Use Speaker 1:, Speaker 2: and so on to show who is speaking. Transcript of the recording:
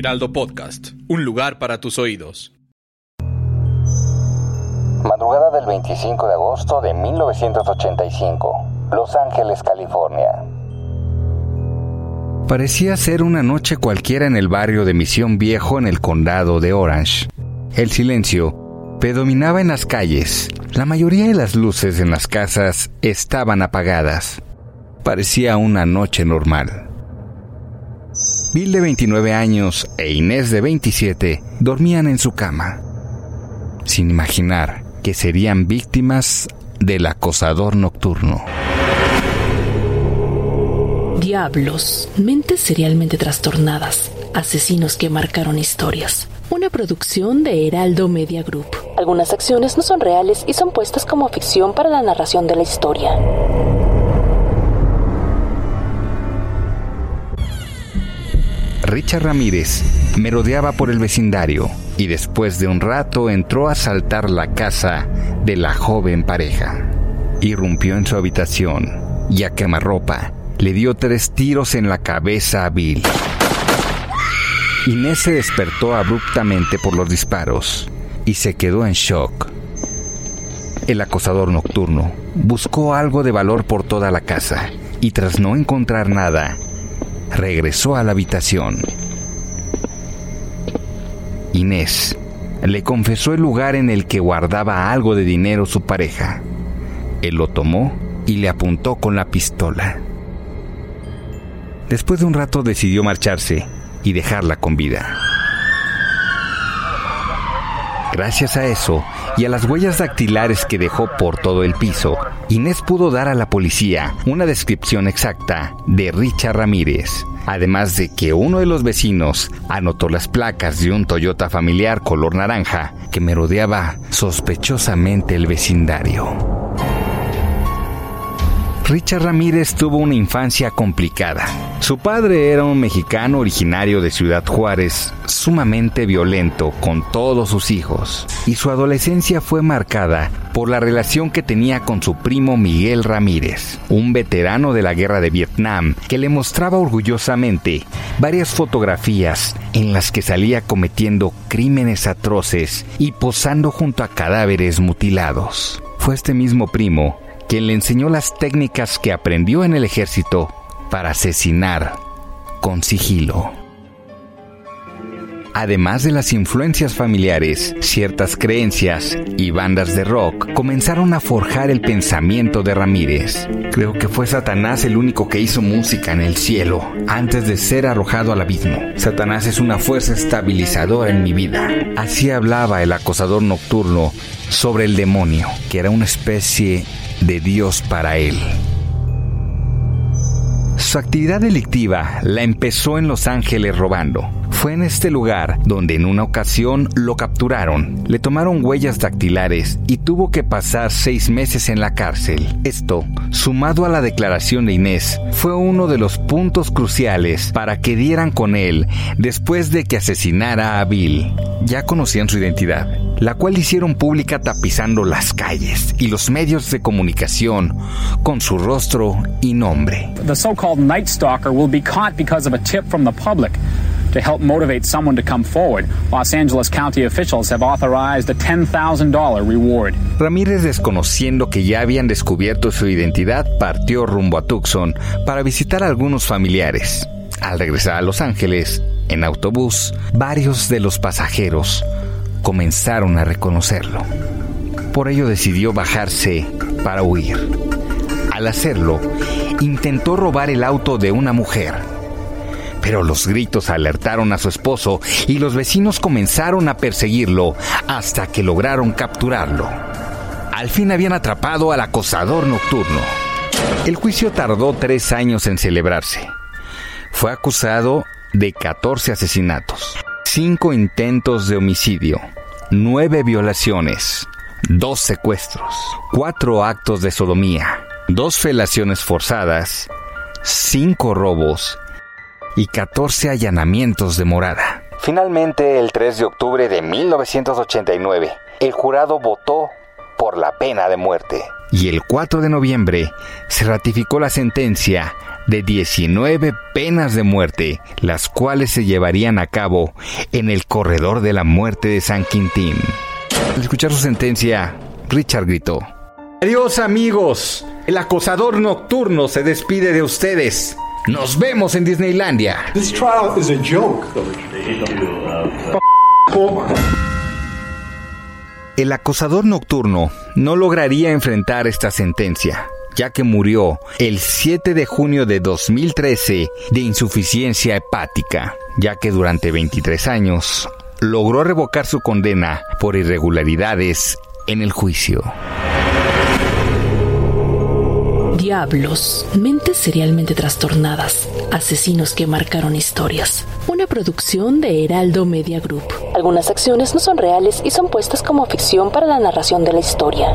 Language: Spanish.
Speaker 1: Heraldo Podcast, un lugar para tus oídos.
Speaker 2: Madrugada del 25 de agosto de 1985, Los Ángeles, California.
Speaker 3: Parecía ser una noche cualquiera en el barrio de Misión Viejo en el condado de Orange. El silencio predominaba en las calles. La mayoría de las luces en las casas estaban apagadas. Parecía una noche normal. Bill de 29 años e Inés de 27 dormían en su cama, sin imaginar que serían víctimas del acosador nocturno.
Speaker 4: Diablos, mentes serialmente trastornadas, asesinos que marcaron historias. Una producción de Heraldo Media Group. Algunas acciones no son reales y son puestas como ficción para la narración de la historia.
Speaker 3: Richard Ramírez merodeaba por el vecindario y después de un rato entró a asaltar la casa de la joven pareja. Irrumpió en su habitación y a quemarropa le dio tres tiros en la cabeza a Bill. Inés se despertó abruptamente por los disparos y se quedó en shock. El acosador nocturno buscó algo de valor por toda la casa y tras no encontrar nada, regresó a la habitación. Inés le confesó el lugar en el que guardaba algo de dinero su pareja. Él lo tomó y le apuntó con la pistola. Después de un rato decidió marcharse y dejarla con vida. Gracias a eso y a las huellas dactilares que dejó por todo el piso, Inés pudo dar a la policía una descripción exacta de Richard Ramírez, además de que uno de los vecinos anotó las placas de un Toyota familiar color naranja que merodeaba sospechosamente el vecindario. Richard Ramírez tuvo una infancia complicada. Su padre era un mexicano originario de Ciudad Juárez, sumamente violento con todos sus hijos, y su adolescencia fue marcada por la relación que tenía con su primo Miguel Ramírez, un veterano de la guerra de Vietnam que le mostraba orgullosamente varias fotografías en las que salía cometiendo crímenes atroces y posando junto a cadáveres mutilados. Fue este mismo primo quien le enseñó las técnicas que aprendió en el ejército para asesinar con sigilo. Además de las influencias familiares, ciertas creencias y bandas de rock comenzaron a forjar el pensamiento de Ramírez. Creo que fue Satanás el único que hizo música en el cielo antes de ser arrojado al abismo. Satanás es una fuerza estabilizadora en mi vida. Así hablaba el acosador nocturno sobre el demonio, que era una especie de Dios para él. Su actividad delictiva la empezó en Los Ángeles robando. Fue en este lugar donde en una ocasión lo capturaron, le tomaron huellas dactilares y tuvo que pasar seis meses en la cárcel. Esto, sumado a la declaración de Inés, fue uno de los puntos cruciales para que dieran con él después de que asesinara a Bill. Ya conocían su identidad, la cual hicieron pública tapizando las calles y los medios de comunicación con su rostro y nombre.
Speaker 5: The so-called Night Stalker will be caught because of a tip. To help motivate someone to come forward, Los Angeles County officials have authorized a $10,000 reward.
Speaker 3: Ramírez, desconociendo que ya habían descubierto su identidad, partió rumbo a Tucson para visitar a algunos familiares. Al regresar a Los Ángeles, en autobús, varios de los pasajeros comenzaron a reconocerlo. Por ello decidió bajarse para huir. Al hacerlo, intentó robar el auto de una mujer. Pero los gritos alertaron a su esposo y los vecinos comenzaron a perseguirlo hasta que lograron capturarlo. Al fin habían atrapado al acosador nocturno. El juicio tardó tres años en celebrarse. Fue acusado de 14 asesinatos, 5 intentos de homicidio, 9 violaciones, 2 secuestros, 4 actos de sodomía, 2 felaciones forzadas, 5 robos y 14 allanamientos de morada. Finalmente, el 3 de octubre de 1989, el jurado votó por la pena de muerte. Y el 4 de noviembre se ratificó la sentencia de 19 penas de muerte, las cuales se llevarían a cabo en el corredor de la muerte de San Quintín. Al escuchar su sentencia, Richard gritó. Adiós amigos, el acosador nocturno se despide de ustedes. Nos vemos en Disneylandia.
Speaker 6: This trial is a joke.
Speaker 3: El acosador nocturno no lograría enfrentar esta sentencia, ya que murió el 7 de junio de 2013 de insuficiencia hepática, ya que durante 23 años logró revocar su condena por irregularidades en el juicio.
Speaker 4: Diablos, mentes serialmente trastornadas, asesinos que marcaron historias. Una producción de Heraldo Media Group. Algunas acciones no son reales y son puestas como ficción para la narración de la historia.